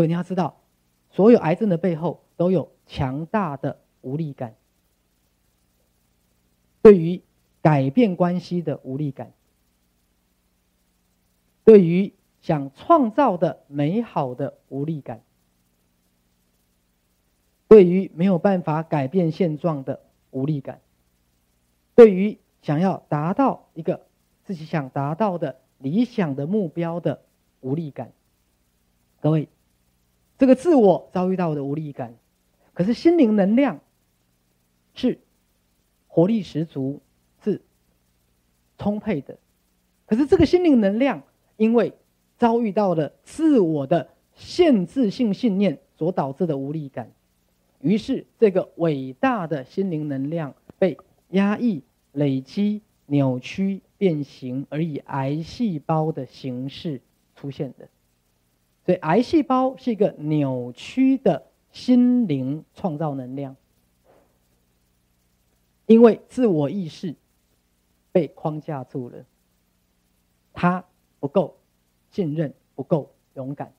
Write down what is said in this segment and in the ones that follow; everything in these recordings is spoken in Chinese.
各位你要知道，所有癌症的背后都有强大的无力感，对于改变关系的无力感，对于想创造的美好的无力感，对于没有办法改变现状的无力感，对于想要达到一个自己想达到的理想的目标的无力感，各位。这个自我遭遇到的无力感，可是心灵能量是活力十足，是充沛的。可是这个心灵能量，因为遭遇到了自我的限制性信念所导致的无力感，于是这个伟大的心灵能量被压抑、累积、扭曲、变形，而以癌细胞的形式出现的。所以，癌细胞是一个扭曲的心灵创造能量，因为自我意识被框架住了，他不够信任，不够勇敢，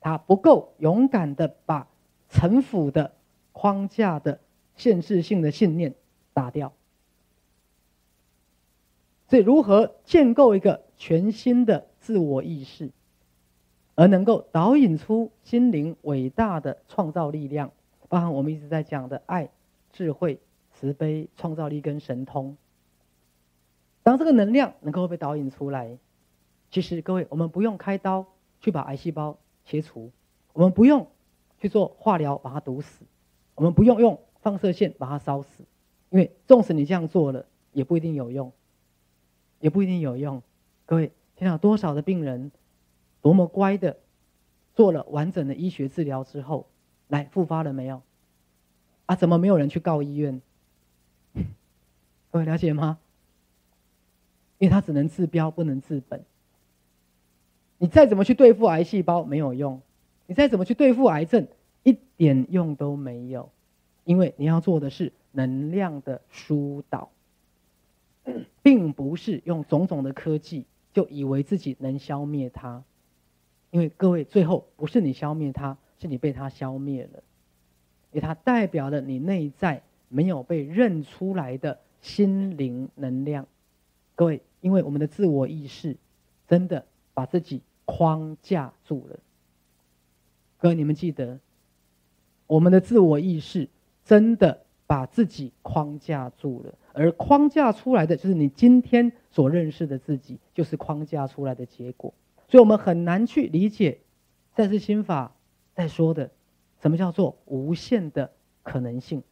他不够勇敢的把城府的框架的限制性的信念打掉。所以，如何建构一个全新的自我意识？而能够导引出心灵伟大的创造力量，包含我们一直在讲的爱、智慧、慈悲、创造力跟神通。当这个能量能够被导引出来，其实各位，我们不用开刀去把癌细胞切除，我们不用去做化疗把它毒死，我们不用用放射线把它烧死，因为纵使你这样做了，也不一定有用，也不一定有用。各位，天到多少的病人？多么乖的，做了完整的医学治疗之后，来复发了没有？啊，怎么没有人去告医院？各位了解吗？因为他只能治标，不能治本。你再怎么去对付癌细胞没有用，你再怎么去对付癌症一点用都没有，因为你要做的是能量的疏导，并不是用种种的科技就以为自己能消灭它。因为各位，最后不是你消灭它，是你被它消灭了，因为它代表了你内在没有被认出来的心灵能量。各位，因为我们的自我意识真的把自己框架住了。各位，你们记得，我们的自我意识真的把自己框架住了，而框架出来的就是你今天所认识的自己，就是框架出来的结果。所以我们很难去理解，在是心法在说的，什么叫做无限的可能性。